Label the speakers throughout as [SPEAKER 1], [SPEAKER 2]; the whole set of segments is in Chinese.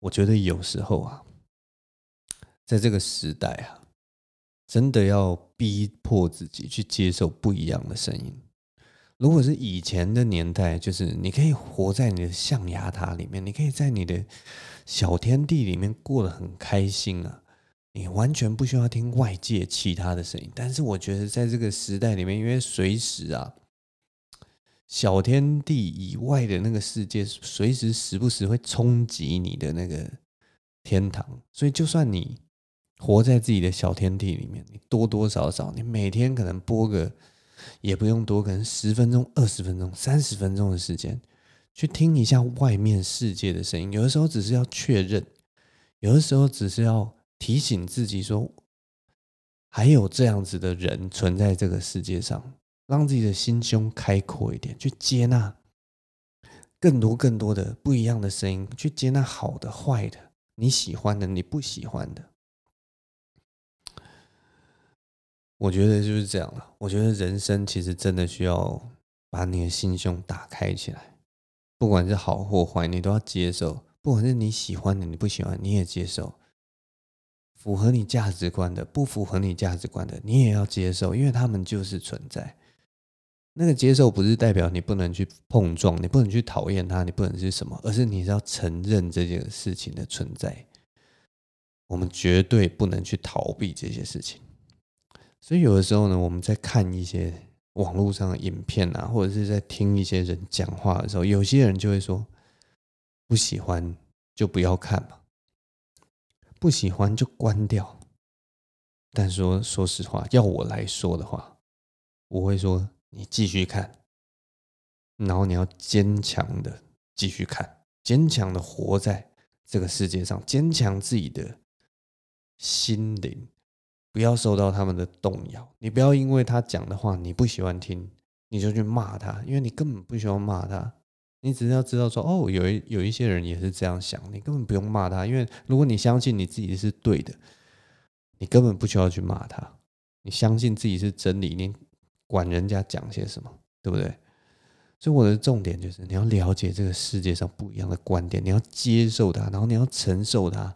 [SPEAKER 1] 我觉得有时候啊，在这个时代啊，真的要逼迫自己去接受不一样的声音。如果是以前的年代，就是你可以活在你的象牙塔里面，你可以在你的小天地里面过得很开心啊，你完全不需要听外界其他的声音。但是我觉得在这个时代里面，因为随时啊，小天地以外的那个世界，随时时不时会冲击你的那个天堂，所以就算你活在自己的小天地里面，你多多少少，你每天可能播个。也不用多，可能十分钟、二十分钟、三十分钟的时间，去听一下外面世界的声音。有的时候只是要确认，有的时候只是要提醒自己说，还有这样子的人存在这个世界上，让自己的心胸开阔一点，去接纳更多更多的不一样的声音，去接纳好的、坏的，你喜欢的、你不喜欢的。我觉得就是这样了。我觉得人生其实真的需要把你的心胸打开起来，不管是好或坏，你都要接受。不管是你喜欢的，你不喜欢，你也接受。符合你价值观的，不符合你价值观的，你也要接受，因为他们就是存在。那个接受不是代表你不能去碰撞，你不能去讨厌它，你不能是什么，而是你是要承认这件事情的存在。我们绝对不能去逃避这些事情。所以有的时候呢，我们在看一些网络上的影片啊，或者是在听一些人讲话的时候，有些人就会说，不喜欢就不要看嘛，不喜欢就关掉。但说说实话，要我来说的话，我会说你继续看，然后你要坚强的继续看，坚强的活在这个世界上，坚强自己的心灵。不要受到他们的动摇，你不要因为他讲的话你不喜欢听，你就去骂他，因为你根本不需要骂他，你只是要知道说，哦，有一有一些人也是这样想，你根本不用骂他，因为如果你相信你自己是对的，你根本不需要去骂他，你相信自己是真理，你管人家讲些什么，对不对？所以我的重点就是你要了解这个世界上不一样的观点，你要接受它，然后你要承受它。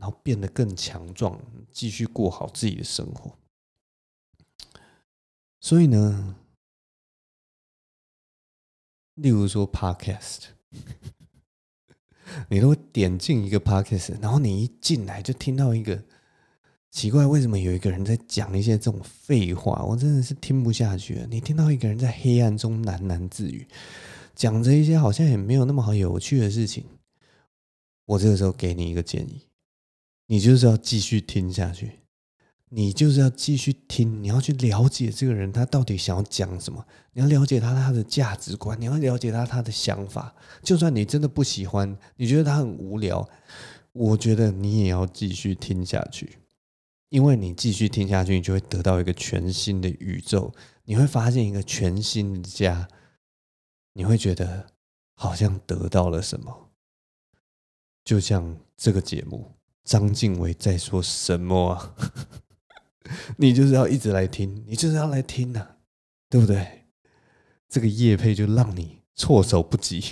[SPEAKER 1] 然后变得更强壮，继续过好自己的生活。所以呢，例如说 Podcast，你都会点进一个 Podcast，然后你一进来就听到一个奇怪，为什么有一个人在讲一些这种废话？我真的是听不下去了。你听到一个人在黑暗中喃喃自语，讲着一些好像也没有那么好有趣的事情。我这个时候给你一个建议。你就是要继续听下去，你就是要继续听，你要去了解这个人他到底想要讲什么，你要了解他他的价值观，你要了解他他的想法。就算你真的不喜欢，你觉得他很无聊，我觉得你也要继续听下去，因为你继续听下去，你就会得到一个全新的宇宙，你会发现一个全新的家，你会觉得好像得到了什么，就像这个节目。张静伟在说什么啊？你就是要一直来听，你就是要来听呐、啊，对不对？这个叶配就让你措手不及，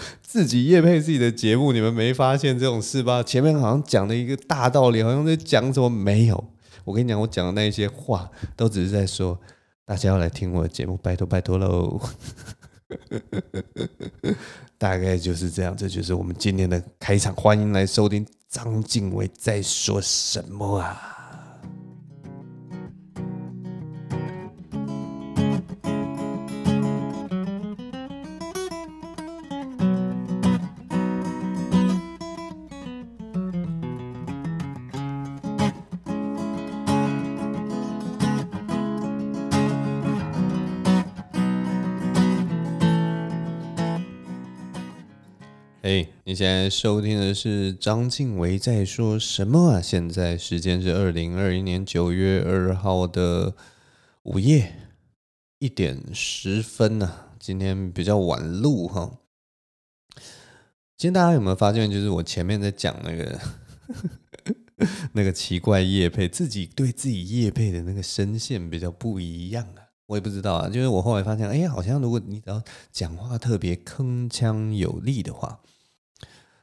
[SPEAKER 1] 自己夜配自己的节目，你们没发现这种事吧？前面好像讲了一个大道理，好像在讲什么没有？我跟你讲，我讲的那些话都只是在说，大家要来听我的节目，拜托拜托喽。大概就是这样，这就是我们今天的开场。欢迎来收听张敬伟在说什么啊？嘿，你现在收听的是张静维在说什么啊？现在时间是二零二一年九月二号的午夜一点十分啊。今天比较晚录哈。今天大家有没有发现，就是我前面在讲那个 那个奇怪夜配，自己对自己夜配的那个声线比较不一样啊？我也不知道啊，就是我后来发现，哎，好像如果你只要讲话特别铿锵有力的话。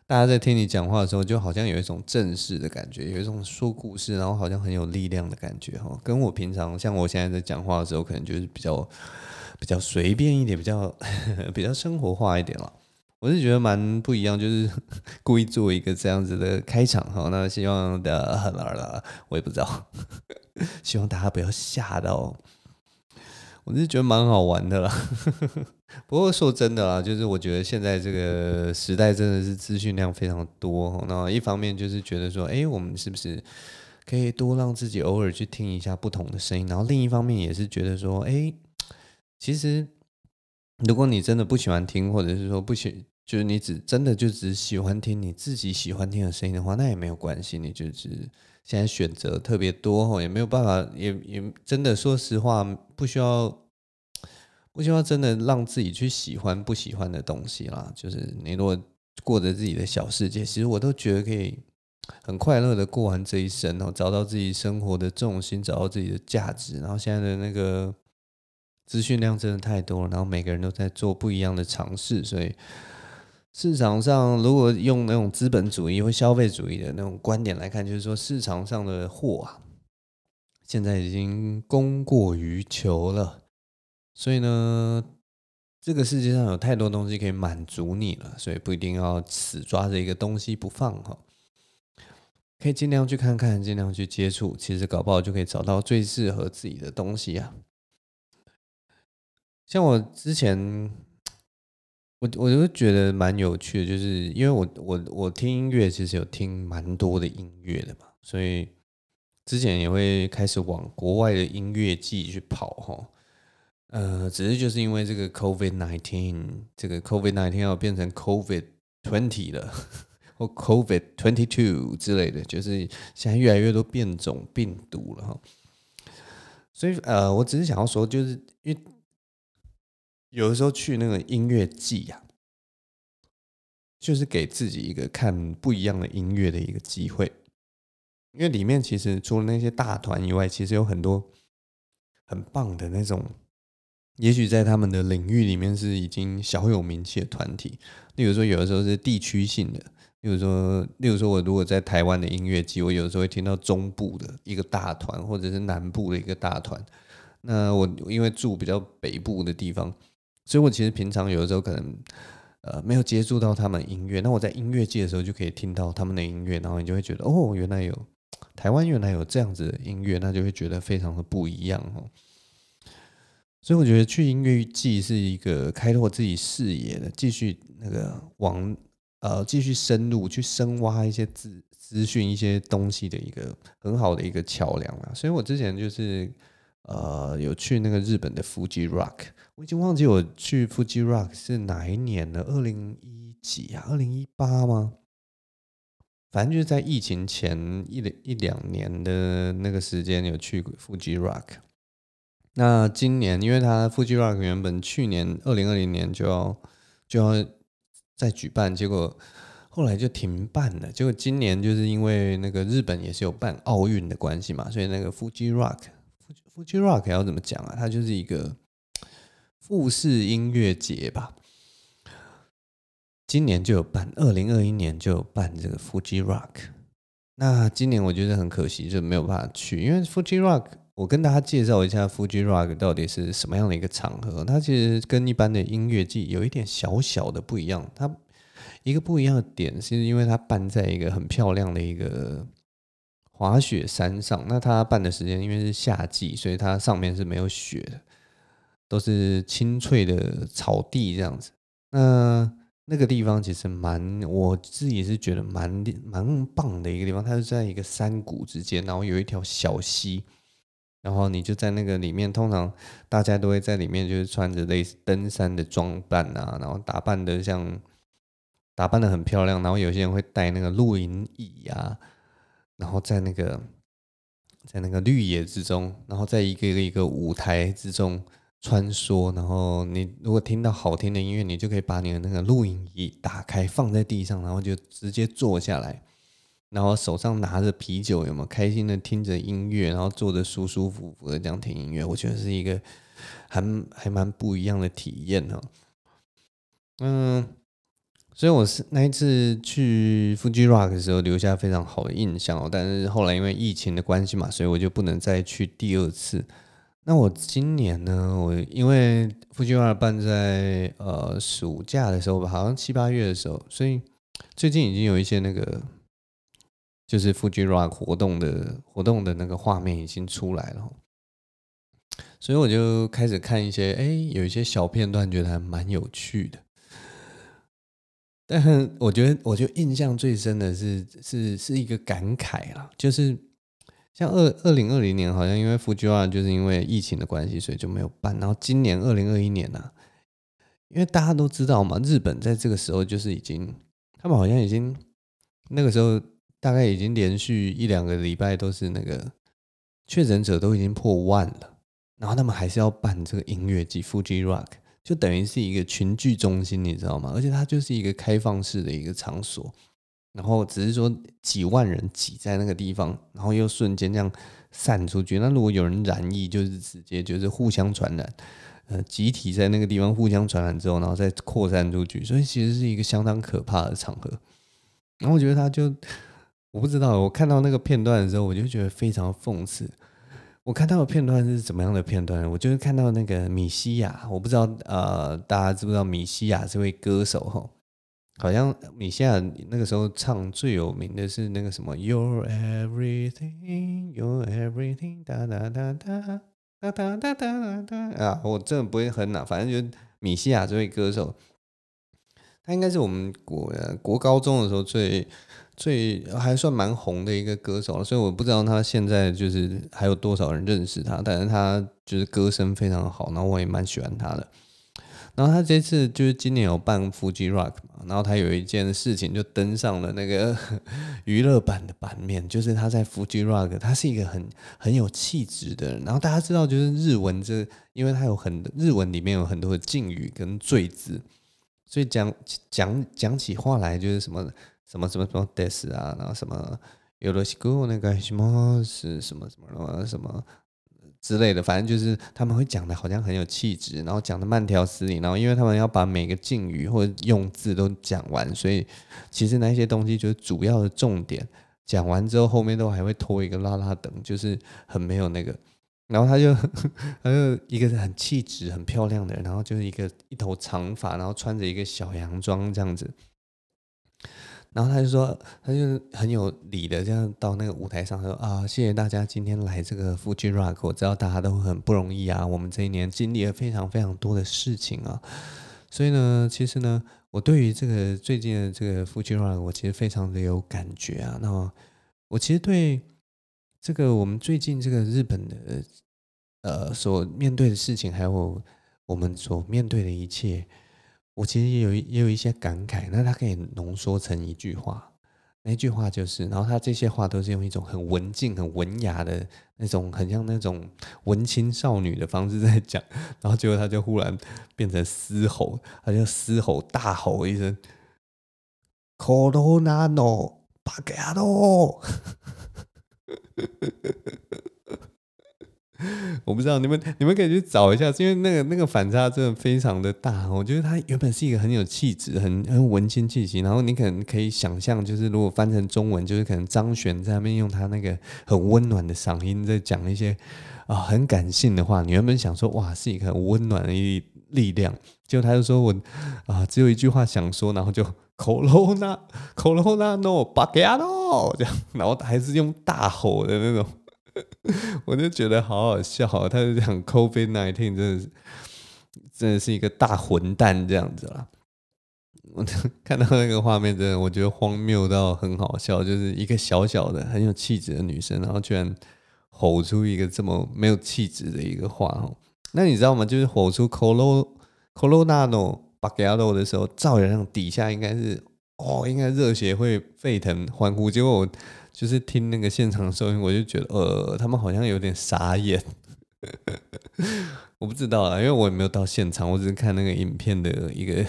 [SPEAKER 1] 大家在听你讲话的时候，就好像有一种正式的感觉，有一种说故事，然后好像很有力量的感觉哈。跟我平常像我现在在讲话的时候，可能就是比较比较随便一点，比较 比较生活化一点了。我是觉得蛮不一样，就是 故意做一个这样子的开场哈。那希望的很啦啦，我也不知道，希望大家不要吓到。我是觉得蛮好玩的啦，不过说真的啦，就是我觉得现在这个时代真的是资讯量非常多。那一方面就是觉得说，哎，我们是不是可以多让自己偶尔去听一下不同的声音？然后另一方面也是觉得说，哎，其实如果你真的不喜欢听，或者是说不喜，就是你只真的就只喜欢听你自己喜欢听的声音的话，那也没有关系，你就是。现在选择特别多吼，也没有办法，也也真的说实话，不需要，不需要真的让自己去喜欢不喜欢的东西啦。就是你如果过着自己的小世界，其实我都觉得可以很快乐的过完这一生哦，找到自己生活的重心，找到自己的价值。然后现在的那个资讯量真的太多了，然后每个人都在做不一样的尝试，所以。市场上，如果用那种资本主义或消费主义的那种观点来看，就是说市场上的货啊，现在已经供过于求了。所以呢，这个世界上有太多东西可以满足你了，所以不一定要死抓着一个东西不放哈。可以尽量去看看，尽量去接触，其实搞不好就可以找到最适合自己的东西啊。像我之前。我我就觉得蛮有趣的，就是因为我我我听音乐其实有听蛮多的音乐的嘛，所以之前也会开始往国外的音乐季去跑哈。呃，只是就是因为这个 COVID nineteen，这个 COVID nineteen 要变成 COVID twenty 了，或 COVID twenty two 之类的，就是现在越来越多变种病毒了哈。所以呃，我只是想要说，就是因为。有的时候去那个音乐季呀，就是给自己一个看不一样的音乐的一个机会，因为里面其实除了那些大团以外，其实有很多很棒的那种，也许在他们的领域里面是已经小有名气的团体。例如说，有的时候是地区性的，例如说，例如说我如果在台湾的音乐季，我有的时候会听到中部的一个大团，或者是南部的一个大团。那我因为住比较北部的地方。所以，我其实平常有的时候可能，呃，没有接触到他们音乐。那我在音乐界的时候，就可以听到他们的音乐，然后你就会觉得，哦，原来有台湾，原来有这样子的音乐，那就会觉得非常的不一样哦。所以，我觉得去音乐季是一个开拓自己视野的，继续那个往呃继续深入去深挖一些资资讯、一些东西的一个很好的一个桥梁啊。所以我之前就是。呃，有去那个日本的 Fuji Rock，我已经忘记我去 Fuji Rock 是哪一年了，二零一几啊？二零一八吗？反正就是在疫情前一一两年的那个时间有去 Fuji Rock。那今年，因为他 Fuji Rock 原本去年二零二零年就要就要再举办，结果后来就停办了。结果今年就是因为那个日本也是有办奥运的关系嘛，所以那个 Fuji Rock。Fuji Rock 要怎么讲啊？它就是一个富士音乐节吧。今年就有办，二零二一年就有办这个 Fuji Rock。那今年我觉得很可惜，就没有办法去，因为 Fuji Rock，我跟大家介绍一下 Fuji Rock 到底是什么样的一个场合。它其实跟一般的音乐季有一点小小的不一样。它一个不一样的点，是因为它办在一个很漂亮的一个。滑雪山上，那它办的时间因为是夏季，所以它上面是没有雪的，都是青翠的草地这样子。那那个地方其实蛮，我自己是觉得蛮蛮棒的一个地方。它是在一个山谷之间，然后有一条小溪，然后你就在那个里面。通常大家都会在里面，就是穿着类似登山的装扮啊，然后打扮的像打扮的很漂亮，然后有些人会带那个露营椅啊。然后在那个在那个绿野之中，然后在一个一个一个舞台之中穿梭，然后你如果听到好听的音乐，你就可以把你的那个录影仪打开放在地上，然后就直接坐下来，然后手上拿着啤酒，有没有开心的听着音乐，然后坐着舒舒服服的这样听音乐，我觉得是一个还还蛮不一样的体验哈。嗯。所以我是那一次去 Fuji Rock 的时候留下非常好的印象哦，但是后来因为疫情的关系嘛，所以我就不能再去第二次。那我今年呢，我因为 Fuji Rock 办在呃暑假的时候吧，好像七八月的时候，所以最近已经有一些那个就是 Fuji Rock 活动的活动的那个画面已经出来了，所以我就开始看一些，哎，有一些小片段，觉得还蛮有趣的。但我觉得，我觉得印象最深的是，是是一个感慨啦，就是像二二零二零年，好像因为 Fuji 就是因为疫情的关系，所以就没有办。然后今年二零二一年呢、啊，因为大家都知道嘛，日本在这个时候就是已经，他们好像已经那个时候大概已经连续一两个礼拜都是那个确诊者都已经破万了，然后他们还是要办这个音乐季 Fuji Rock。就等于是一个群聚中心，你知道吗？而且它就是一个开放式的一个场所，然后只是说几万人挤在那个地方，然后又瞬间这样散出去。那如果有人染疫，就是直接就是互相传染，呃，集体在那个地方互相传染之后，然后再扩散出去，所以其实是一个相当可怕的场合。然后我觉得他就，我不知道，我看到那个片段的时候，我就觉得非常讽刺。我看到的片段是怎么样的片段？我就是看到那个米西亚，我不知道呃，大家知不知道米西亚这位歌手哈？好像米西亚那个时候唱最有名的是那个什么 Your Everything, Your Everything，哒哒哒哒哒哒哒哒哒啊！我真的不会哼呐，反正就是米西亚这位歌手，他应该是我们国国高中的时候最。最还算蛮红的一个歌手了，所以我不知道他现在就是还有多少人认识他，但是他就是歌声非常好，然后我也蛮喜欢他的。然后他这次就是今年有办 Fuji Rock 嘛，然后他有一件事情就登上了那个 娱乐版的版面，就是他在 Fuji Rock，他是一个很很有气质的人。然后大家知道，就是日文这，因为他有很日文里面有很多的敬语跟赘字，所以讲讲讲起话来就是什么。什么什么什么 des 啊，然后什么有罗西古那个什么是什么什么什么什么之类的，反正就是他们会讲的好像很有气质，然后讲的慢条斯理，然后因为他们要把每个敬语或者用字都讲完，所以其实那些东西就是主要的重点。讲完之后，后面都还会拖一个拉拉等，就是很没有那个。然后他就 他就一个很气质、很漂亮的人，然后就是一个一头长发，然后穿着一个小洋装这样子。然后他就说，他就很有理的这样到那个舞台上说啊，谢谢大家今天来这个 Fuji Rock，我知道大家都很不容易啊，我们这一年经历了非常非常多的事情啊，所以呢，其实呢，我对于这个最近的这个 Fuji Rock，我其实非常的有感觉啊。那么我其实对这个我们最近这个日本的呃所面对的事情，还有我们所面对的一切。我其实也有也有一些感慨，那他可以浓缩成一句话，那句话就是，然后他这些话都是用一种很文静、很文雅的那种，很像那种文青少女的方式在讲，然后结果他就忽然变成嘶吼，他就嘶吼大吼一声，Corona no backyard。我不知道你们，你们可以去找一下，因为那个那个反差真的非常的大。我觉得他原本是一个很有气质、很很文青气息，然后你可能可以想象，就是如果翻成中文，就是可能张悬在那边用他那个很温暖的嗓音在讲一些啊、很感性的话。你原本想说哇，是一个很温暖的一力量，结果他就说我啊、只有一句话想说，然后就 Corona Corona no backyard 这样，然后还是用大吼的那种。我就觉得好好笑，他就讲 COVID-19 真的是真的是一个大混蛋这样子啦。我看到那个画面，真的我觉得荒谬到很好笑，就是一个小小的很有气质的女生，然后居然吼出一个这么没有气质的一个话哦。那你知道吗？就是吼出 Corona no backyard 的时候，照理讲底下应该是哦，应该热血会沸腾欢呼，结果我。就是听那个现场收音，我就觉得呃，他们好像有点傻眼。我不知道啊，因为我也没有到现场，我只是看那个影片的一个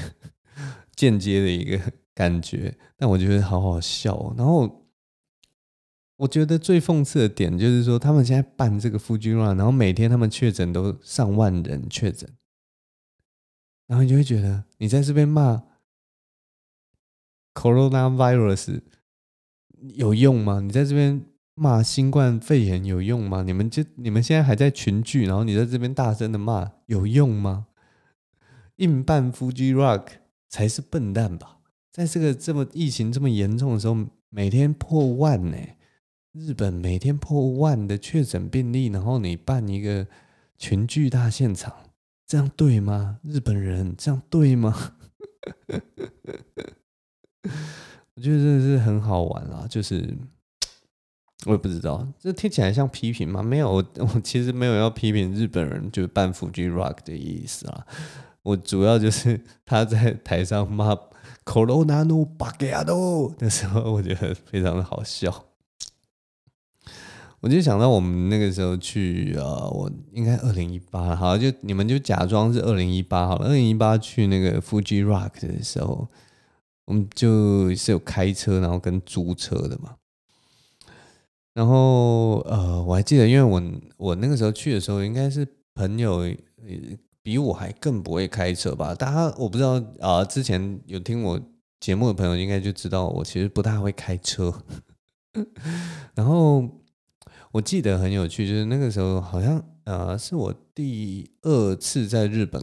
[SPEAKER 1] 间接的一个感觉。但我觉得好好笑。然后我觉得最讽刺的点就是说，他们现在办这个 Fuji Rock，然后每天他们确诊都上万人确诊，然后你就会觉得你在这边骂 coronavirus 有用吗？你在这边骂新冠肺炎有用吗？你们就你们现在还在群聚，然后你在这边大声的骂有用吗？硬办 Fuji Rock 才是笨蛋吧？在这个这么疫情这么严重的时候，每天破万呢、日本每天破万的确诊病例，然后你办一个群聚大现场，这样对吗？日本人这样对吗？我觉得真的是很好玩啊！就是我也不知道，这听起来像批评吗？没有，我其实没有要批评日本人就是办 Fuji Rock 的意思啊。我主要就是 他在台上骂 Corona no b a g a d o 的时候，我觉得非常的好笑。我就想到我们那个时候去呃，我应该二零一八，好，就你们就假装是二零一八好了。二零一八去那个 Fuji Rock 的时候，我们就是有开车，然后跟租车的嘛。然后呃，我还记得，因为我我那个时候去的时候，应该是朋友比我还更不会开车吧。大家我不知道啊，呃，之前有听我节目的朋友应该就知道，我其实不太会开车。然后。我记得很有趣，就是那个时候好像呃是我第二次在日本，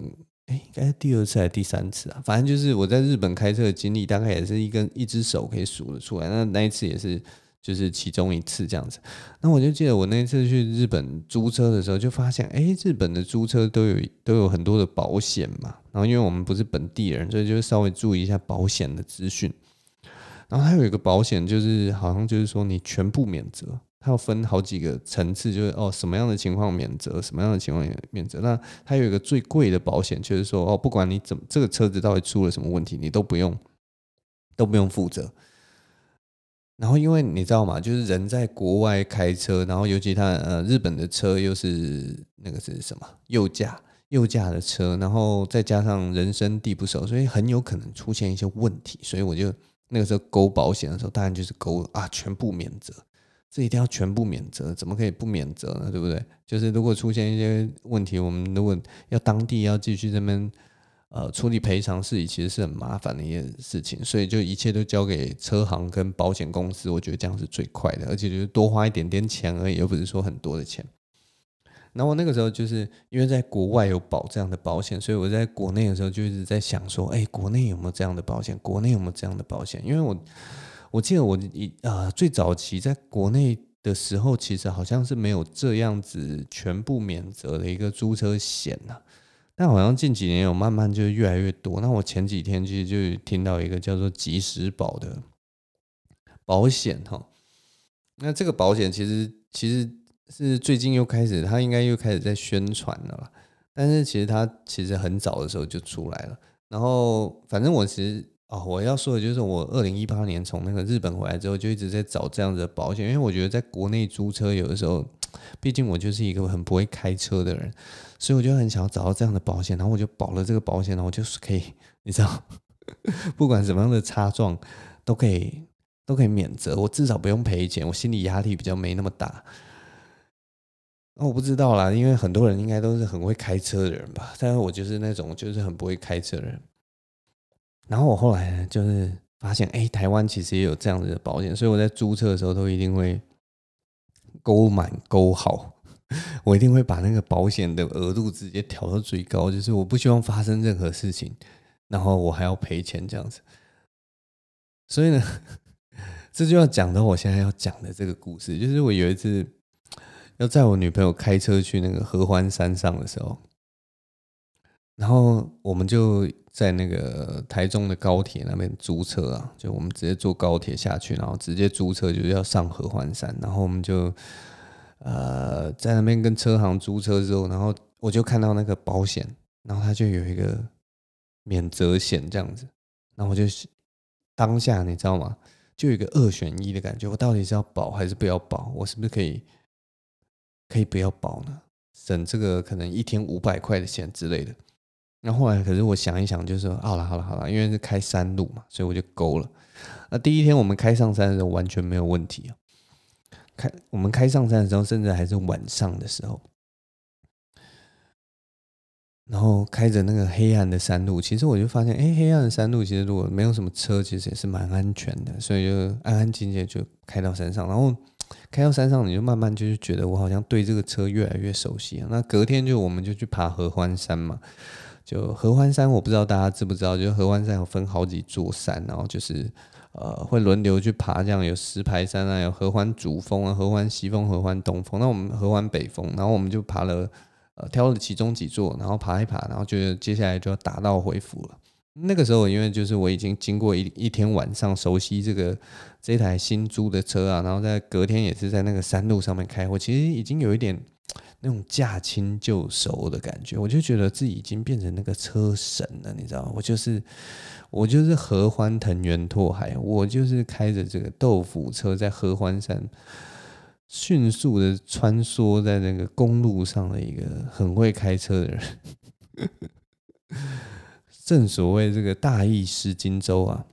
[SPEAKER 1] 应该是第二次还是第三次啊？反正就是我在日本开车的经历，大概也是一根一只手可以数得出来。那那一次也是就是其中一次这样子。那我就记得我那一次去日本租车的时候，就发现哎，日本的租车都有都有很多的保险嘛。然后因为我们不是本地人，所以就稍微注意一下保险的资讯。然后还有一个保险，就是好像就是说你全部免责。它要分好几个层次，就是哦，什么样的情况免责，什么样的情况免责。那它有一个最贵的保险，就是说哦，不管你怎么这个车子到底出了什么问题，你都不用都不用负责。然后因为你知道吗？就是人在国外开车，然后尤其他呃日本的车又是那个是什么右驾右驾的车，然后再加上人生地不熟，所以很有可能出现一些问题。所以我就那个时候勾保险的时候，当然就是勾啊，全部免责。这一定要全部免责，怎么可以不免责呢？对不对？就是如果出现一些问题，我们如果要当地要继续这边呃处理赔偿事宜，其实是很麻烦的一件事情。所以就一切都交给车行跟保险公司，我觉得这样是最快的，而且就是多花一点点钱而已，又不是说很多的钱。然后我那个时候就是因为在国外有保这样的保险，所以我在国内的时候就一直在想说，哎，国内有没有这样的保险？国内有没有这样的保险？因为我。我记得我一呃最早期在国内的时候，其实好像是没有这样子全部免责的一个租车险呐，但好像近几年有慢慢就越来越多。那我前几天其实就听到一个叫做即时保的保险哈，那这个保险其实其实是最近又开始，它应该又开始在宣传了，但是其实它其实很早的时候就出来了。然后反正我其实。哦，我要说的就是，我二零一八年从那个日本回来之后，就一直在找这样子的保险，因为我觉得在国内租车有的时候，毕竟我就是一个很不会开车的人，所以我就很想要找到这样的保险，然后我就保了这个保险，然后我就是可以，你知道，不管什么样的擦撞都可以都可以免责，我至少不用赔钱，我心理压力比较没那么大。那我不知道啦，因为很多人应该都是很会开车的人吧，但是我就是那种就是很不会开车的人。然后我后来呢，就是发现，哎，台湾其实也有这样子的保险，所以我在租车的时候都一定会勾满勾好，我一定会把那个保险的额度直接调到最高，就是我不希望发生任何事情，然后我还要赔钱这样子。所以呢，这就要讲到我现在要讲的这个故事，就是我有一次要载我女朋友开车去那个合欢山上的时候。然后我们就在那个台中的高铁那边租车啊，就我们直接坐高铁下去，然后直接租车就是要上合欢山。然后我们就呃在那边跟车行租车之后，然后我就看到那个保险，然后它就有一个免责险这样子。然后我就当下你知道吗？就有一个二选一的感觉，我到底是要保还是不要保？我是不是可以可以不要保呢？省这个可能一天五百块的钱之类的。那后来，可是我想一想，就是说，好了，好了，好了，因为是开山路嘛，所以我就勾了。那第一天我们开上山的时候完全没有问题啊。开我们开上山的时候，甚至还是晚上的时候。然后开着那个黑暗的山路，其实我就发现，哎，黑暗的山路其实如果没有什么车，其实也是蛮安全的，所以就安安静静就开到山上，然后开到山上，你就慢慢就是觉得我好像对这个车越来越熟悉啊。那隔天就我们就去爬合欢山嘛，就合欢山，我不知道大家知不知道，就合欢山有分好几座山，然后就是呃会轮流去爬，这样有石牌山啊，有合欢主峰啊，合欢西峰、合欢东峰，那我们合欢北峰，然后我们就爬了。呃，挑了其中几座，然后爬一爬，然后就接下来就要打道回府了。那个时候，因为就是我已经经过一一天晚上熟悉这个这台新租的车啊，然后在隔天也是在那个山路上面开，我其实已经有一点那种驾轻就熟的感觉，我就觉得自己已经变成那个车神了，你知道吗？我就是我就是合欢藤原拓海，我就是开着这个豆腐车在合欢山。迅速的穿梭在那个公路上的一个很会开车的人，正所谓这个大意失荆州啊！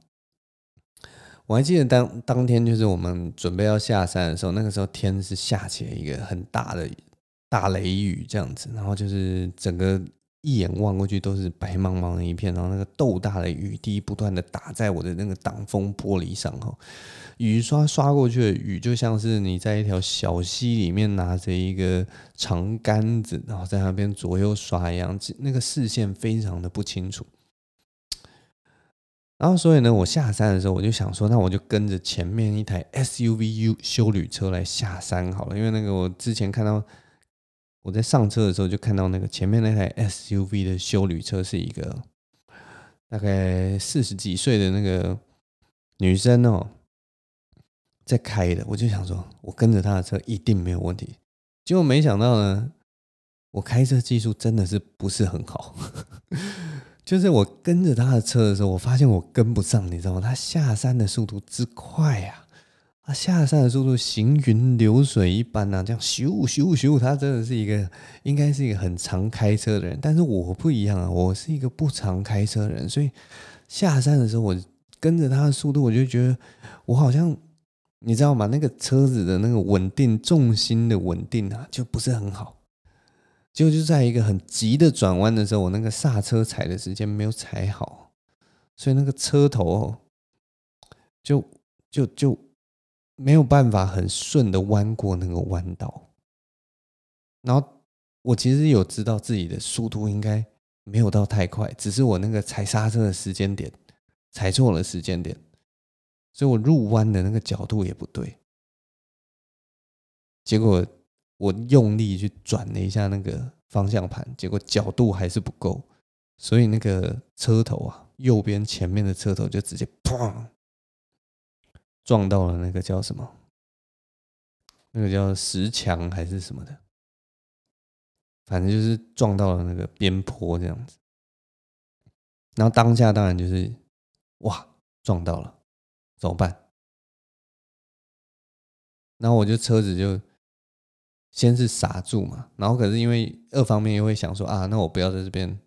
[SPEAKER 1] 我还记得当当天就是我们准备要下山的时候，那个时候天是下起了一个很大的雨大雷雨，这样子，然后就是整个一眼望过去都是白茫茫的一片，然后那个豆大的雨滴不断的打在我的那个挡风玻璃上，哈。雨刷刷过去的雨，就像是你在一条小溪里面拿着一个长杆子，然后在那边左右刷一样，那个视线非常的不清楚。然后，所以呢，我下山的时候，我就想说，那我就跟着前面一台 SUV 休旅车来下山好了，因为那个我之前看到我在上车的时候，就看到那个前面那台 SUV 的修旅车是一个大概四十几岁的那个女生哦。在开的，我就想说，我跟着他的车一定没有问题。结果没想到呢，我开车技术真的是不是很好。就是我跟着他的车的时候，我发现我跟不上，你知道吗？他下山的速度之快呀，啊下山的速度行云流水一般啊，这样咻咻咻，他真的是一个应该是一个很常开车的人。但是我不一样啊，我是一个不常开车的人，所以下山的时候，我跟着他的速度，我就觉得我好像。你知道吗？那个车子的那个稳定重心的稳定啊，就不是很好。就就在一个很急的转弯的时候，我那个刹车踩的时间没有踩好，所以那个车头就就就没有办法很顺的弯过那个弯道。然后我其实有知道自己的速度应该没有到太快，只是我那个踩刹车的时间点踩错了时间点。所以我入弯的那个角度也不对，结果我用力去转了一下那个方向盘，结果角度还是不够，所以那个车头啊，右边前面的车头就直接砰撞到了那个叫什么？那个叫石墙还是什么的，反正就是撞到了那个边坡这样子。然后当下当然就是哇，撞到了。怎么办？然后我就车子就先是刹住嘛，然后可是因为二方面又会想说啊，那我不要在这边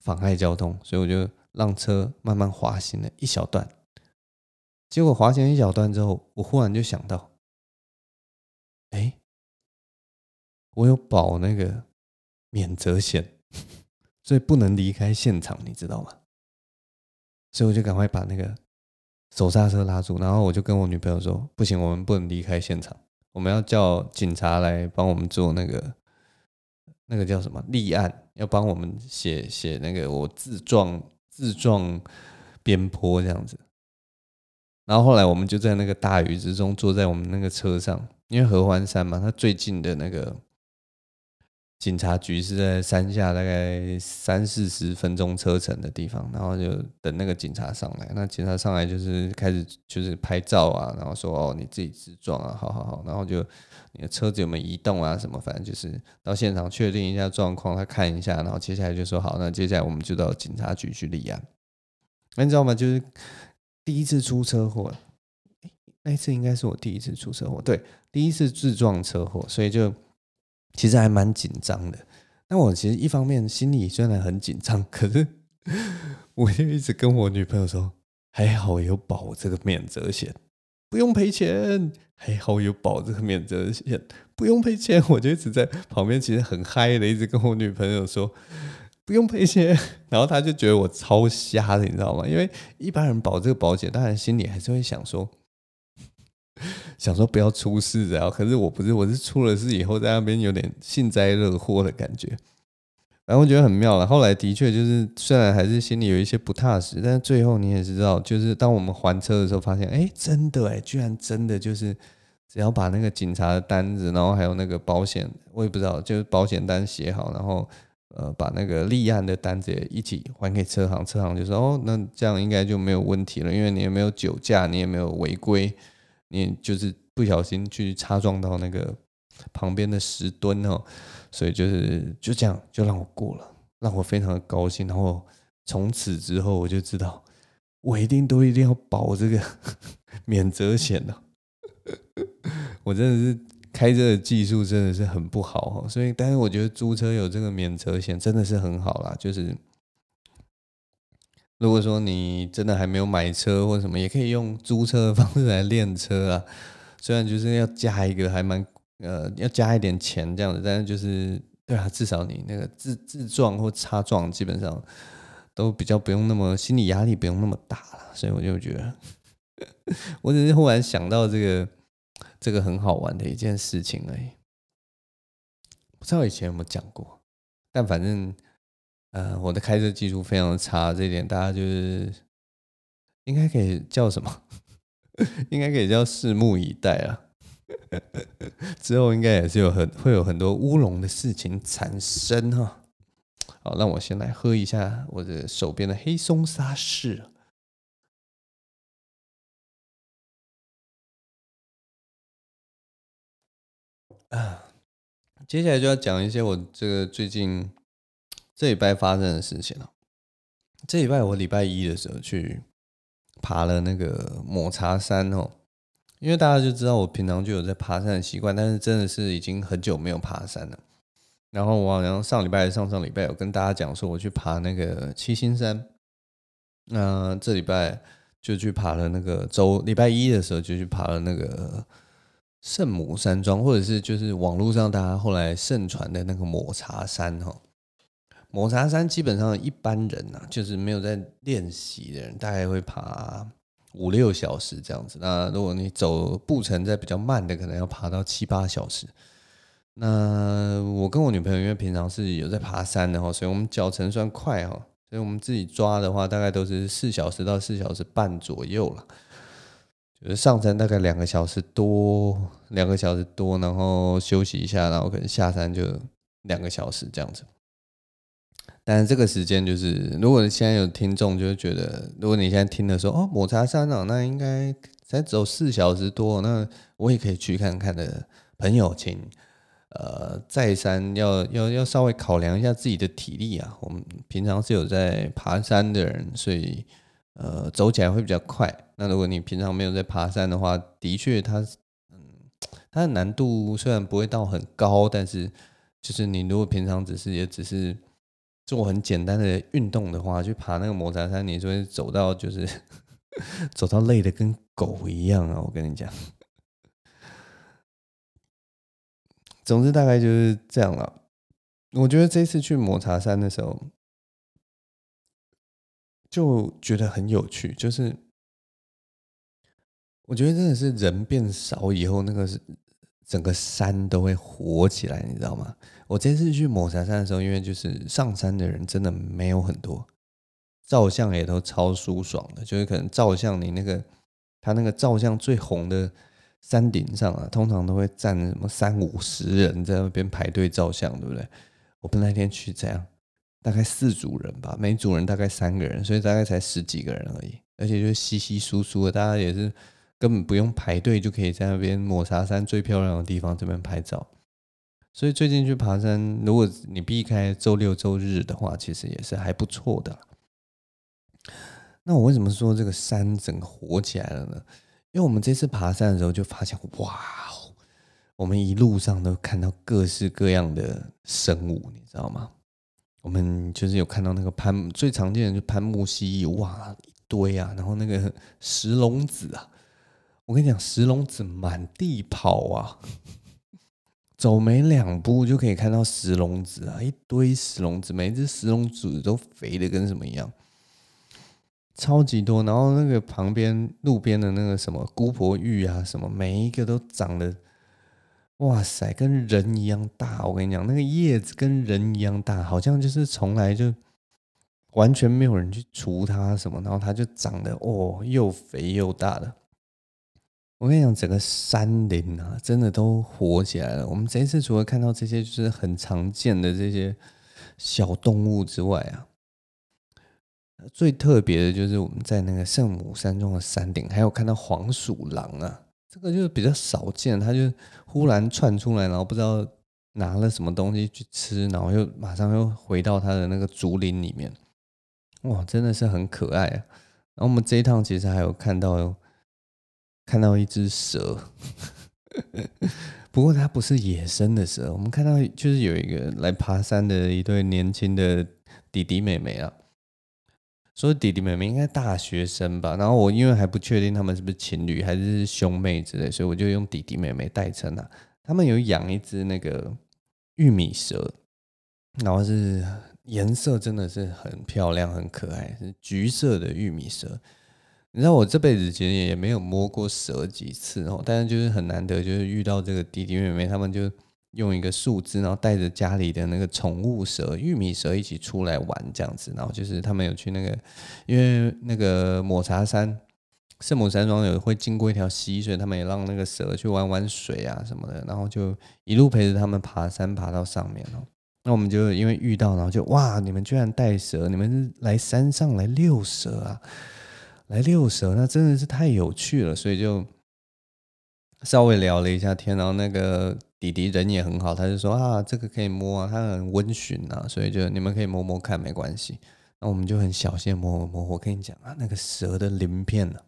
[SPEAKER 1] 妨碍交通，所以我就让车慢慢滑行了一小段。结果滑行一小段之后，我忽然就想到，哎，我有保那个免责险，所以不能离开现场，你知道吗？所以我就赶快把那个。手刹车拉住，然后我就跟我女朋友说：“不行，我们不能离开现场，我们要叫警察来帮我们做那个那个叫什么立案，要帮我们写写那个我自撞自撞边坡这样子。”然后后来我们就在那个大雨之中坐在我们那个车上，因为合欢山嘛，它最近的那个。警察局是在山下大概三四十分钟车程的地方，然后就等那个警察上来。那警察上来就是开始就是拍照啊，然后说哦，你自己自撞啊，好好好，然后就你的车子有没有移动啊什么，反正就是到现场确定一下状况，他看一下，然后接下来就说好，那接下来我们就到警察局去立案。那你知道吗？就是第一次出车祸，那一次应该是我第一次出车祸，对，第一次自撞车祸，所以就。其实还蛮紧张的，那我其实一方面心里虽然很紧张，可是 我就一直跟我女朋友说，还好有保这个免责险，不用赔钱，还好有保这个免责险，不用赔钱。我就一直在旁边，其实很嗨的，一直跟我女朋友说，不用赔钱。然后他就觉得我超瞎的，你知道吗？因为一般人保这个保险，当然心里还是会想说，想说不要出事，然后可是我不是，我是出了事以后在那边有点幸灾乐祸的感觉。然后我觉得很妙了。后来的确就是，虽然还是心里有一些不踏实，但是最后你也知道，就是当我们还车的时候，发现，哎，真的哎，居然真的就是，只要把那个警察的单子，然后还有那个保险，我也不知道，就是保险单写好，然后呃，把那个立案的单子也一起还给车行，车行就说，哦，那这样应该就没有问题了，因为你也没有酒驾，你也没有违规，你就是不小心去擦撞到那个旁边的石墩哦。所以就是就这样，就让我过了，让我非常的高兴。然后从此之后，我就知道我一定都一定要保这个免责险的。我真的是开车的技术真的是很不好哦，所以但是我觉得租车有这个免责险真的是很好啦。就是如果说你真的还没有买车或什么，也可以用租车的方式来练车啊。虽然就是要加一个还蛮。呃，要加一点钱这样子，但是就是对啊，至少你那个自自撞或擦撞，基本上都比较不用那么心理压力不用那么大了，所以我就觉得，我只是忽然想到这个这个很好玩的一件事情而已，不知道以前有没有讲过，但反正呃，我的开车技术非常差，这一点大家就是应该可以叫什么？应该可以叫拭目以待啊。之后应该也是有很会有很多乌龙的事情产生哈。好，让我先来喝一下我的手边的黑松沙士。啊，接下来就要讲一些我这个最近 这礼拜发生的事情了。这礼拜我礼拜一的时候去爬了那个抹茶山哦。因为大家就知道我平常就有在爬山的习惯，但是真的是已经很久没有爬山了。然后我好像上礼拜、上上礼拜有跟大家讲说我去爬那个七星山，那这礼拜就去爬了那个周礼拜一的时候就去爬了那个圣母山庄，或者是就是网络上大家后来盛传的那个抹茶山哈。抹茶山基本上一般人呐，就是没有在练习的人，大概会爬。五六小时这样子，那如果你走步程在比较慢的，可能要爬到七八小时。那我跟我女朋友因为平常是有在爬山的哈，所以我们脚程算快哈，所以我们自己抓的话，大概都是四小时到四小时半左右了。就是上山大概两个小时多，两个小时多，然后休息一下，然后可能下山就两个小时这样子。但是这个时间就是，如果现在有听众就会觉得，如果你现在听的时候，哦，抹茶山哦，那应该才走四小时多，那我也可以去看看的朋友，请呃再三要要要稍微考量一下自己的体力啊。我们平常是有在爬山的人，所以呃走起来会比较快。那如果你平常没有在爬山的话，的确它嗯它的难度虽然不会到很高，但是就是你如果平常只是也只是。做很简单的运动的话，去爬那个抹茶山，你就会走到就是 走到累的跟狗一样啊！我跟你讲，总之大概就是这样了。我觉得这次去抹茶山的时候，就觉得很有趣，就是我觉得真的是人变少以后，那个是。整个山都会活起来，你知道吗？我这次去抹茶山的时候，因为就是上山的人真的没有很多，照相也都超舒爽的。就是可能照相，你那个他那个照相最红的山顶上啊，通常都会站什么三五十人在那边排队照相，对不对？我们那天去这样，大概四组人吧，每组人大概三个人，所以大概才十几个人而已，而且就是稀稀疏疏的，大家也是。根本不用排队就可以在那边抹茶山最漂亮的地方这边拍照，所以最近去爬山，如果你避开周六周日的话，其实也是还不错的。那我为什么说这个山整个火起来了呢？因为我们这次爬山的时候就发现，哇，我们一路上都看到各式各样的生物，你知道吗？我们就是有看到那个攀最常见的就攀木蜥蜴，哇，一堆啊，然后那个石龙子啊。我跟你讲，石龙子满地跑啊！走没两步就可以看到石龙子啊，一堆石龙子，每一只石龙子都肥的跟什么一样，超级多。然后那个旁边路边的那个什么姑婆芋啊，什么每一个都长得，哇塞，跟人一样大。我跟你讲，那个叶子跟人一样大，好像就是从来就完全没有人去除它什么，然后它就长得哦，又肥又大的。我跟你讲，整个山林啊，真的都活起来了。我们这一次除了看到这些就是很常见的这些小动物之外啊，最特别的就是我们在那个圣母山庄的山顶，还有看到黄鼠狼啊，这个就是比较少见。它就忽然窜出来，然后不知道拿了什么东西去吃，然后又马上又回到它的那个竹林里面。哇，真的是很可爱啊！然后我们这一趟其实还有看到。看到一只蛇，不过它不是野生的蛇。我们看到就是有一个来爬山的一对年轻的弟弟妹妹啊，说弟弟妹妹应该大学生吧。然后我因为还不确定他们是不是情侣还是兄妹之类，所以我就用弟弟妹妹代称啊。他们有养一只那个玉米蛇，然后是颜色真的是很漂亮、很可爱，是橘色的玉米蛇。你知道我这辈子其实也没有摸过蛇几次哦，但是就是很难得，就是遇到这个弟弟妹妹，他们就用一个树枝，然后带着家里的那个宠物蛇玉米蛇一起出来玩这样子，然后就是他们有去那个，因为那个抹茶山圣母山庄有会经过一条溪，所以他们也让那个蛇去玩玩水啊什么的，然后就一路陪着他们爬山爬到上面哦。那我们就因为遇到，然后就哇，你们居然带蛇，你们来山上来遛蛇啊？来遛蛇，那真的是太有趣了，所以就稍微聊了一下天，然后那个弟弟人也很好，他就说啊，这个可以摸啊，他很温驯啊，所以就你们可以摸摸看，没关系。那我们就很小心摸摸摸，我跟你讲啊，那个蛇的鳞片呢，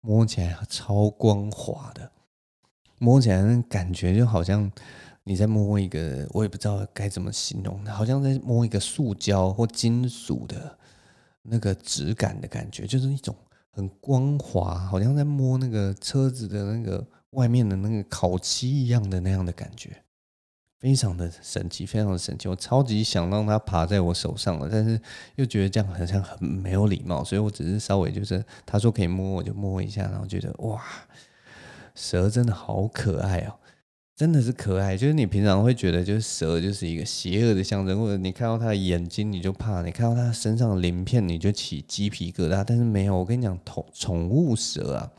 [SPEAKER 1] 摸起来超光滑的，摸起来那感觉就好像你在摸一个，我也不知道该怎么形容，好像在摸一个塑胶或金属的。那个质感的感觉，就是一种很光滑，好像在摸那个车子的那个外面的那个烤漆一样的那样的感觉，非常的神奇，非常的神奇。我超级想让它爬在我手上了，但是又觉得这样好像很没有礼貌，所以我只是稍微就是他说可以摸，我就摸一下，然后觉得哇，蛇真的好可爱哦。真的是可爱，就是你平常会觉得，就是蛇就是一个邪恶的象征，或者你看到它的眼睛你就怕，你看到它身上的鳞片你就起鸡皮疙瘩。但是没有，我跟你讲，宠宠物蛇啊，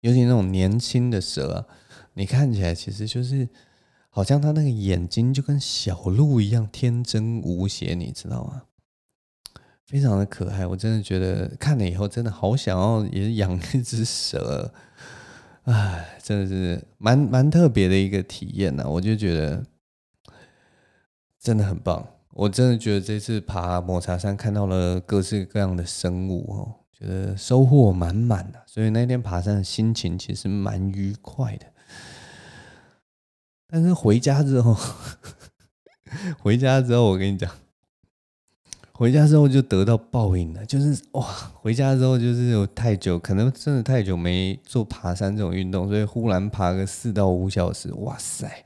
[SPEAKER 1] 尤其那种年轻的蛇啊，你看起来其实就是好像它那个眼睛就跟小鹿一样天真无邪，你知道吗？非常的可爱，我真的觉得看了以后真的好想要也养一只蛇。唉，真的是蛮蛮特别的一个体验呢、我就觉得真的很棒，我真的觉得这次爬抹茶山看到了各式各样的生物哦，觉得收获满满的。所以那天爬山的心情其实蛮愉快的。但是回家之后，回家之后我跟你讲。回家之后就得到报应了，就是哇！回家之后就是有太久，可能真的太久没做爬山这种运动，所以忽然爬个四到五小时，哇塞！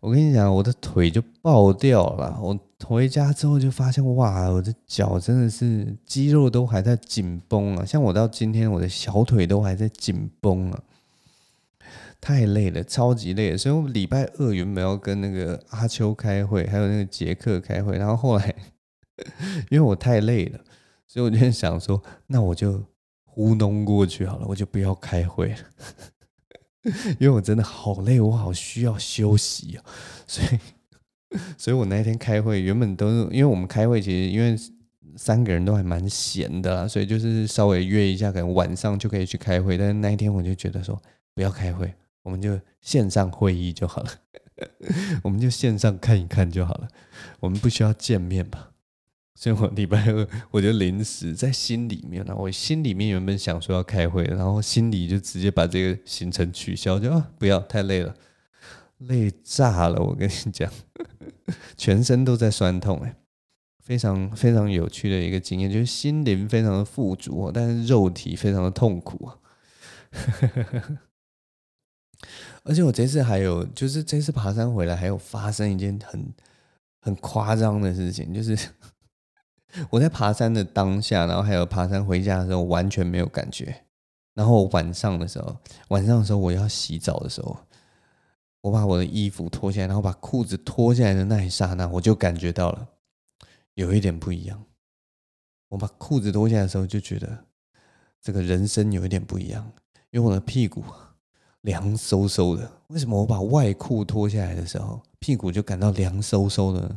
[SPEAKER 1] 我跟你讲，我的腿就爆掉了。我回家之后就发现，哇，我的脚真的是肌肉都还在紧绷啊！像我到今天，我的小腿都还在紧绷啊，太累了，超级累。所以我礼拜二原本要跟那个阿秋开会，还有那个杰克开会，然后后来。因为我太累了，所以我就想说，那我就糊弄过去好了，我就不要开会了。因为我真的好累，我好需要休息啊。所以，所以我那一天开会原本都是，因为我们开会其实因为三个人都还蛮闲的啦，所以就是稍微约一下，可能晚上就可以去开会。但是那一天我就觉得说，不要开会，我们就线上会议就好了，我们就线上看一看就好了，我们不需要见面吧。所以我礼拜二 我就临时在心里面，然后我心里面原本想说要开会，然后心里就直接把这个行程取消，就啊不要太累了，累炸了！我跟你讲，全身都在酸痛哎，非常非常有趣的一个经验，就是心灵非常的富足，但是肉体非常的痛苦啊。而且我这次还有，就是这次爬山回来，还有发生一件很很夸张的事情，就是我在爬山的当下，然后还有爬山回家的时候，完全没有感觉。然后晚上的时候，晚上的时候我要洗澡的时候，我把我的衣服脱下来，然后把裤子脱下来的那一刹那，我就感觉到了有一点不一样。我把裤子脱下来的时候，就觉得这个人生有一点不一样，因为我的屁股凉飕飕的。为什么我把外裤脱下来的时候，屁股就感到凉飕飕的？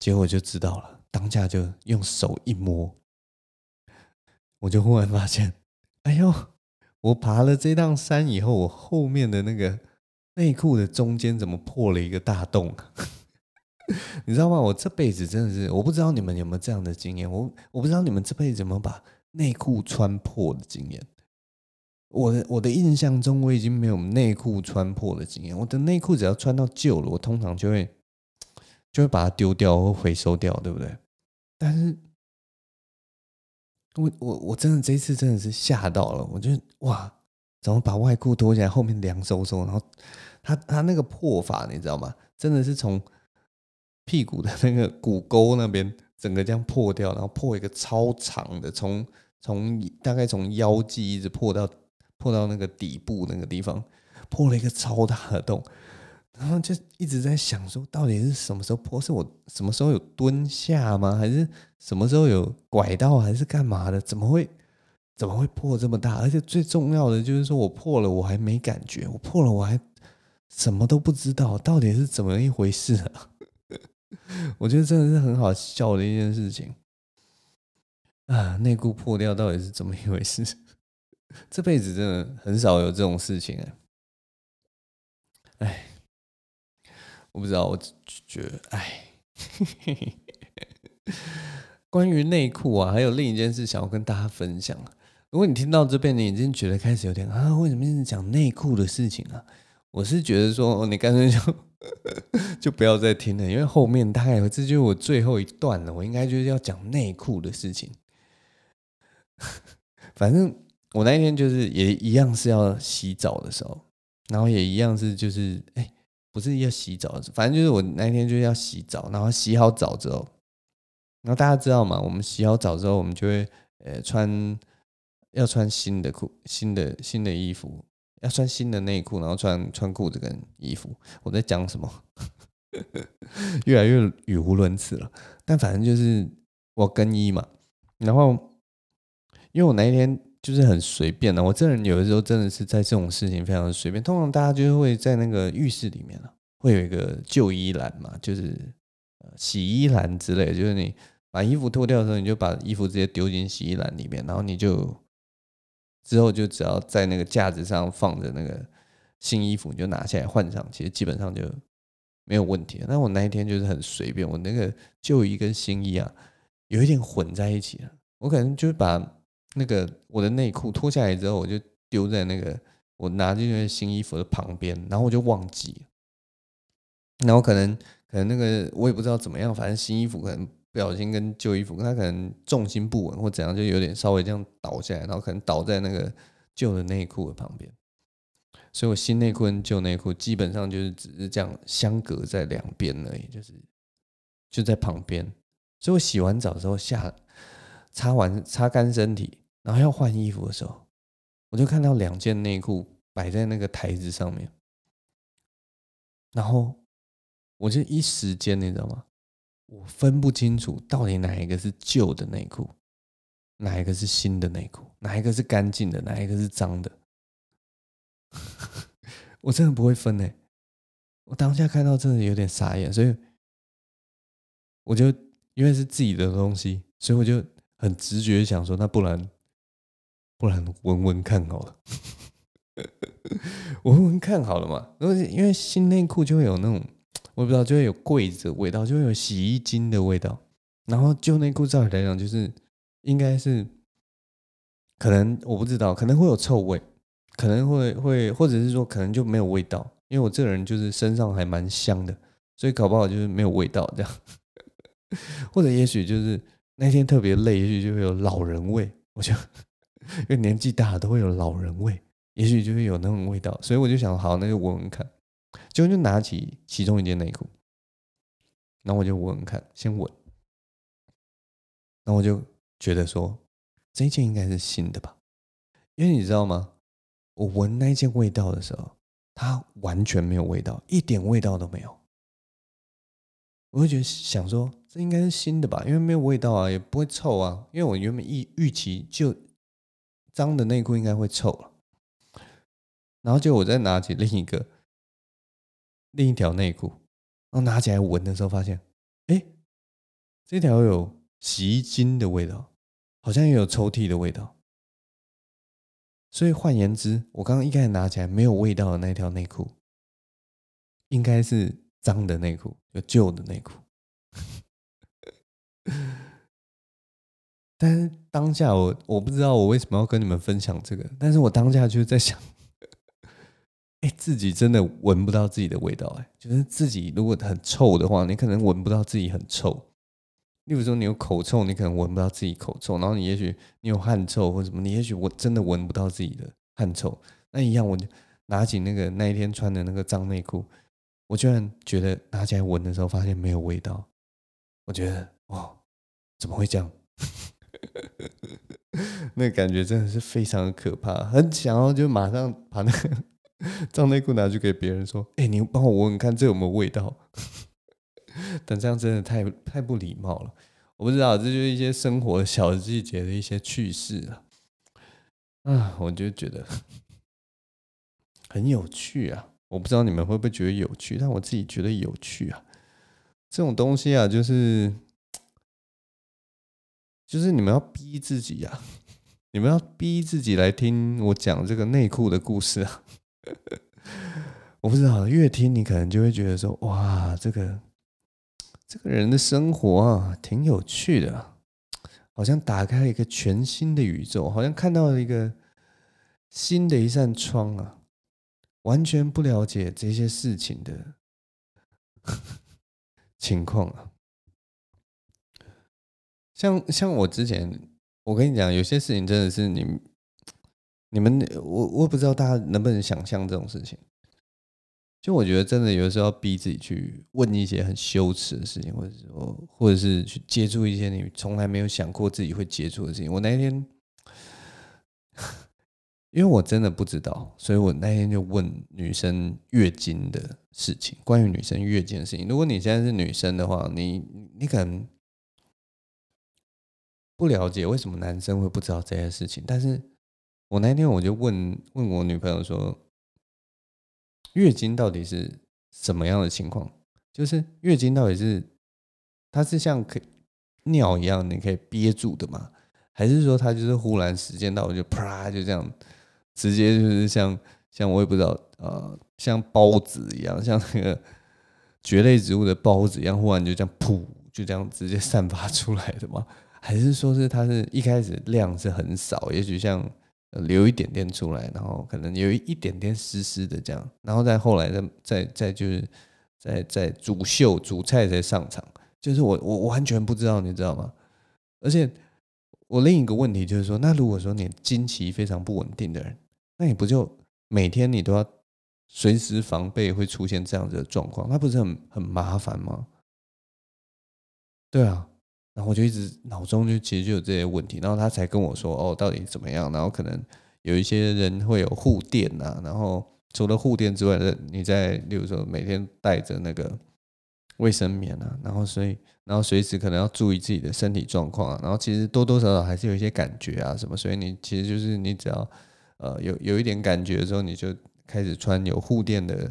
[SPEAKER 1] 结果就知道了，当下就用手一摸，我就忽然发现。哎呦！我爬了这趟山以后，我后面的那个内裤的中间怎么破了一个大洞？你知道吗？我这辈子真的是，我不知道你们有没有这样的经验。我我不知道你们这辈子怎么把内裤穿破的经验。我的我的印象中，我已经没有内裤穿破的经验。我的内裤只要穿到旧了，我通常就会就会把它丢掉或回收掉，对不对？但是。我我我真的这一次真的是吓到了，我觉得哇，怎么把外裤脱下来，后面凉飕飕，然后他他那个破法你知道吗？真的是从屁股的那个骨沟那边整个这样破掉，然后破一个超长的，从从大概从腰际一直破到破到那个底部那个地方，破了一个超大的洞。然后就一直在想说，到底是什么时候破？是我什么时候有蹲下吗？还是什么时候有拐到？还是干嘛的？怎么会怎么会破这么大？而且最重要的就是说我破了，我还没感觉；我破了，我还什么都不知道，到底是怎么一回事啊？我觉得真的是很好笑的一件事情啊！内裤破掉到底是怎么一回事？这辈子真的很少有这种事情哎，哎。我不知道，我只觉得，哎，关于内裤啊，还有另一件事想要跟大家分享。如果你听到这边，你已经觉得开始有点啊，为什么一直讲内裤的事情啊？我是觉得说，你干脆就 就不要再听了，因为后面大概这就是我最后一段了，我应该就是要讲内裤的事情。反正我那一天就是也一样是要洗澡的时候，然后也一样是就是哎。不是要洗澡，反正就是我那天就是要洗澡，然后洗好澡之后，然后大家知道吗？我们洗好澡之后，我们就会呃穿，要穿新的裤、新的新的衣服，要穿新的内裤，然后穿穿裤子跟衣服。我在讲什么？越来越语无伦次了。但反正就是我更衣嘛，然后因为我那一天。就是很随便的，我这人有的时候真的是在这种事情非常随便。通常大家就会在那个浴室里面会有一个旧衣篮嘛，就是洗衣篮之类。就是你把衣服脱掉的时候，你就把衣服直接丢进洗衣篮里面，然后你就之后就只要在那个架子上放着那个新衣服，你就拿下来换上，其实基本上就没有问题。那我那一天就是很随便，我那个旧衣跟新衣啊有一点混在一起了，我可能就是把。那个我的内裤脱下来之后，我就丢在那个我拿进去新衣服的旁边，然后我就忘记了。然后可能可能那个我也不知道怎么样，反正新衣服可能不小心跟旧衣服，它可能重心不稳或怎样，就有点稍微这样倒下来，然后可能倒在那个旧的内裤的旁边。所以我新内裤跟旧内裤基本上就是只是这样相隔在两边而已，就是就在旁边。所以我洗完澡之后下擦完擦干身体。然后要换衣服的时候，我就看到两件内裤摆在那个台子上面，然后我就一时间，你知道吗？我分不清楚到底哪一个是旧的内裤，哪一个是新的内裤，哪一个是干净的，哪一个是脏的。我真的不会分诶，我当下看到真的有点傻眼，所以我就因为是自己的东西，所以我就很直觉想说，那不然。不然闻闻看好了，闻闻看好了嘛。因为因为新内裤就会有那种，我也不知道，就会有柜子的味道，就会有洗衣精的味道。然后旧内裤照理来讲，就是应该是可能我不知道，可能会有臭味，可能会会，或者是说可能就没有味道。因为我这个人就是身上还蛮香的，所以搞不好就是没有味道这样。或者也许就是那天特别累，也许就会有老人味。我就。因为年纪大了都会有老人味，也许就会有那种味道，所以我就想，好，那就闻闻看。结果就拿起其中一件内裤，然后我就闻闻看，先闻，然后我就觉得说，这一件应该是新的吧，因为你知道吗？我闻那一件味道的时候，它完全没有味道，一点味道都没有。我就觉得想说，这应该是新的吧，因为没有味道啊，也不会臭啊。因为我原本预预期就脏的内裤应该会臭了，然后就我再拿起另一个另一条内裤，然后拿起来闻的时候，发现，哎，这条有洗衣精的味道，好像也有抽屉的味道。所以换言之，我刚刚一开始拿起来没有味道的那条内裤，应该是。脏的内裤，有旧的内裤，但是当下我我不知道我为什么要跟你们分享这个，但是我当下就是在想，哎，自己真的闻不到自己的味道，哎，就是自己如果很臭的话，你可能闻不到自己很臭。例如说你有口臭，你可能闻不到自己口臭，然后你也许你有汗臭或什么，你也许我真的闻不到自己的汗臭。那一样，我拿起那个那一天穿的那个脏内裤。我居然觉得拿起来闻的时候，发现没有味道。我觉得哇，怎么会这样？那感觉真的是非常的可怕，很想要就马上把那个 脏内裤拿去给别人说：“哎，你帮我闻闻看，这有没有味道？” 但这样真的太太不礼貌了。我不知道，这就是一些生活小细节的一些趣事啊。啊，我就觉得很有趣啊。我不知道你们会不会觉得有趣，但我自己觉得有趣啊。这种东西啊，就是就是你们要逼自己呀，你们要逼自己来听我讲这个内裤的故事啊。我不知道，越听你可能就会觉得说，哇，这个这个人的生活啊，挺有趣的，好像打开了一个全新的宇宙，好像看到了一个新的一扇窗啊。完全不了解这些事情的 情况啊，像像我之前，我跟你讲，有些事情真的是你、你们，我我不知道大家能不能想象这种事情。就我觉得，真的有时候要逼自己去问一些很羞耻的事情，或者说，或者是去接触一些你从来没有想过自己会接触的事情。我那天。因为我真的不知道，所以我那天就问女生月经的事情，关于女生月经的事情。如果你现在是女生的话，你你可能不了解为什么男生会不知道这些事情。但是我那天我就问问我女朋友说，月经到底是什么样的情况？就是月经到底是它是像可尿一样，你可以憋住的吗？还是说它就是忽然时间到，就啪就这样？直接就是像像我也不知道呃，像孢子一样，像那个蕨类植物的孢子一样，忽然就这样噗，就这样直接散发出来的吗？还是说是它是一开始量是很少，也许像流一点点出来，然后可能有一点点湿湿的这样，然后再后来再再再就是再再主秀主菜才上场，就是我我完全不知道，你知道吗？而且我另一个问题就是说，那如果说你经期非常不稳定的人。那你不就每天你都要随时防备会出现这样子的状况，那不是很很麻烦吗？对啊，然后我就一直脑中就其实就有这些问题，然后他才跟我说哦，到底怎么样？然后可能有一些人会有护垫呐，然后除了护垫之外的，你在例如说每天带着那个卫生棉啊，然后所以然后随时可能要注意自己的身体状况啊，然后其实多多少少还是有一些感觉啊什么，所以你其实就是你只要。呃，有有一点感觉的时候，你就开始穿有护垫的。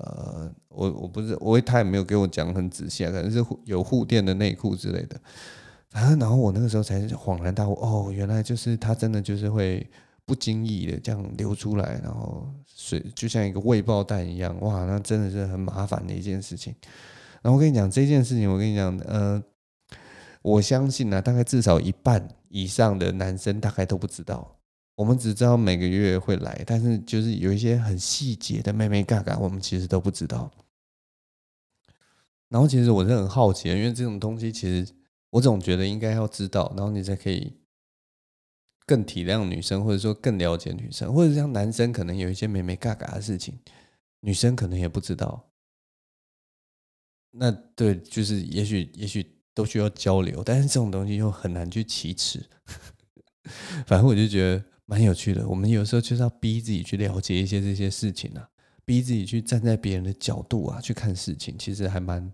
[SPEAKER 1] 呃，我我不是，我他也没有给我讲很仔细啊，可能是有护垫的内裤之类的。反正，然后我那个时候才恍然大悟，哦，原来就是他真的就是会不经意的这样流出来，然后水就像一个未爆弹一样，哇，那真的是很麻烦的一件事情。然后我跟你讲这件事情，我跟你讲，呃，我相信呢、啊，大概至少一半以上的男生大概都不知道。我们只知道每个月会来，但是就是有一些很细节的眉眉角角，我们其实都不知道。然后其实我是很好奇，因为这种东西其实我总觉得应该要知道，然后你才可以更体谅女生，或者说更了解女生，或者像男生可能有一些眉眉角角的事情，女生可能也不知道。那对，就是也许也许都需要交流，但是这种东西又很难去启齿。反正我就觉得蛮有趣的。我们有时候就是要逼自己去了解一些这些事情啊，逼自己去站在别人的角度啊去看事情，其实还蛮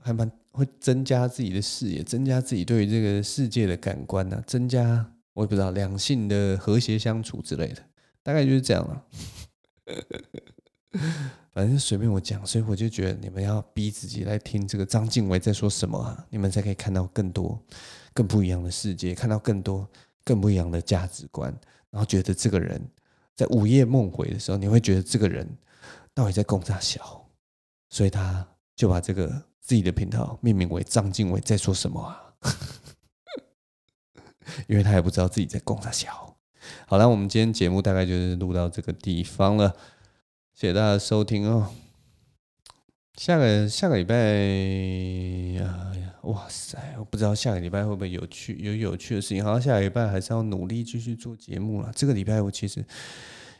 [SPEAKER 1] 还蛮会增加自己的视野，增加自己对于这个世界的感官啊，增加我也不知道两性的和谐相处之类的，大概就是这样了。反正随便我讲，所以我就觉得你们要逼自己来听这个张静伟在说什么啊，你们才可以看到更多、更不一样的世界，看到更多、更不一样的价值观，然后觉得这个人在午夜梦回的时候，你会觉得这个人到底在供三小，所以他就把这个自己的频道命名为张静伟在说什么啊，因为他也不知道自己在供三小。好了，我们今天节目大概就是录到这个地方了。谢谢大家收听哦。下个下个礼拜，哎呀，哇塞，我不知道下个礼拜会不会有趣，有有趣的事情。好像下个礼拜还是要努力继续做节目了。这个礼拜我其实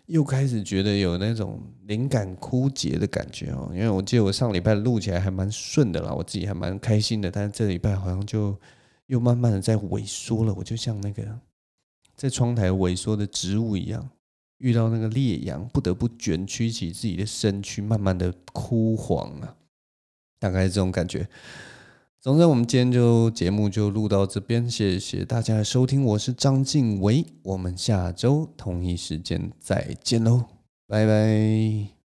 [SPEAKER 1] 又开始觉得有那种灵感枯竭的感觉哦，因为我记得我上礼拜录起来还蛮顺的啦，我自己还蛮开心的。但是这礼拜好像就又慢慢的在萎缩了，我就像那个在窗台萎缩的植物一样。遇到那个烈阳，不得不卷曲起自己的身躯，慢慢的枯黄啊，大概是这种感觉。总之，我们今天就节目就录到这边，谢谢大家的收听，我是张静薇，我们下周同一时间再见喽，拜拜。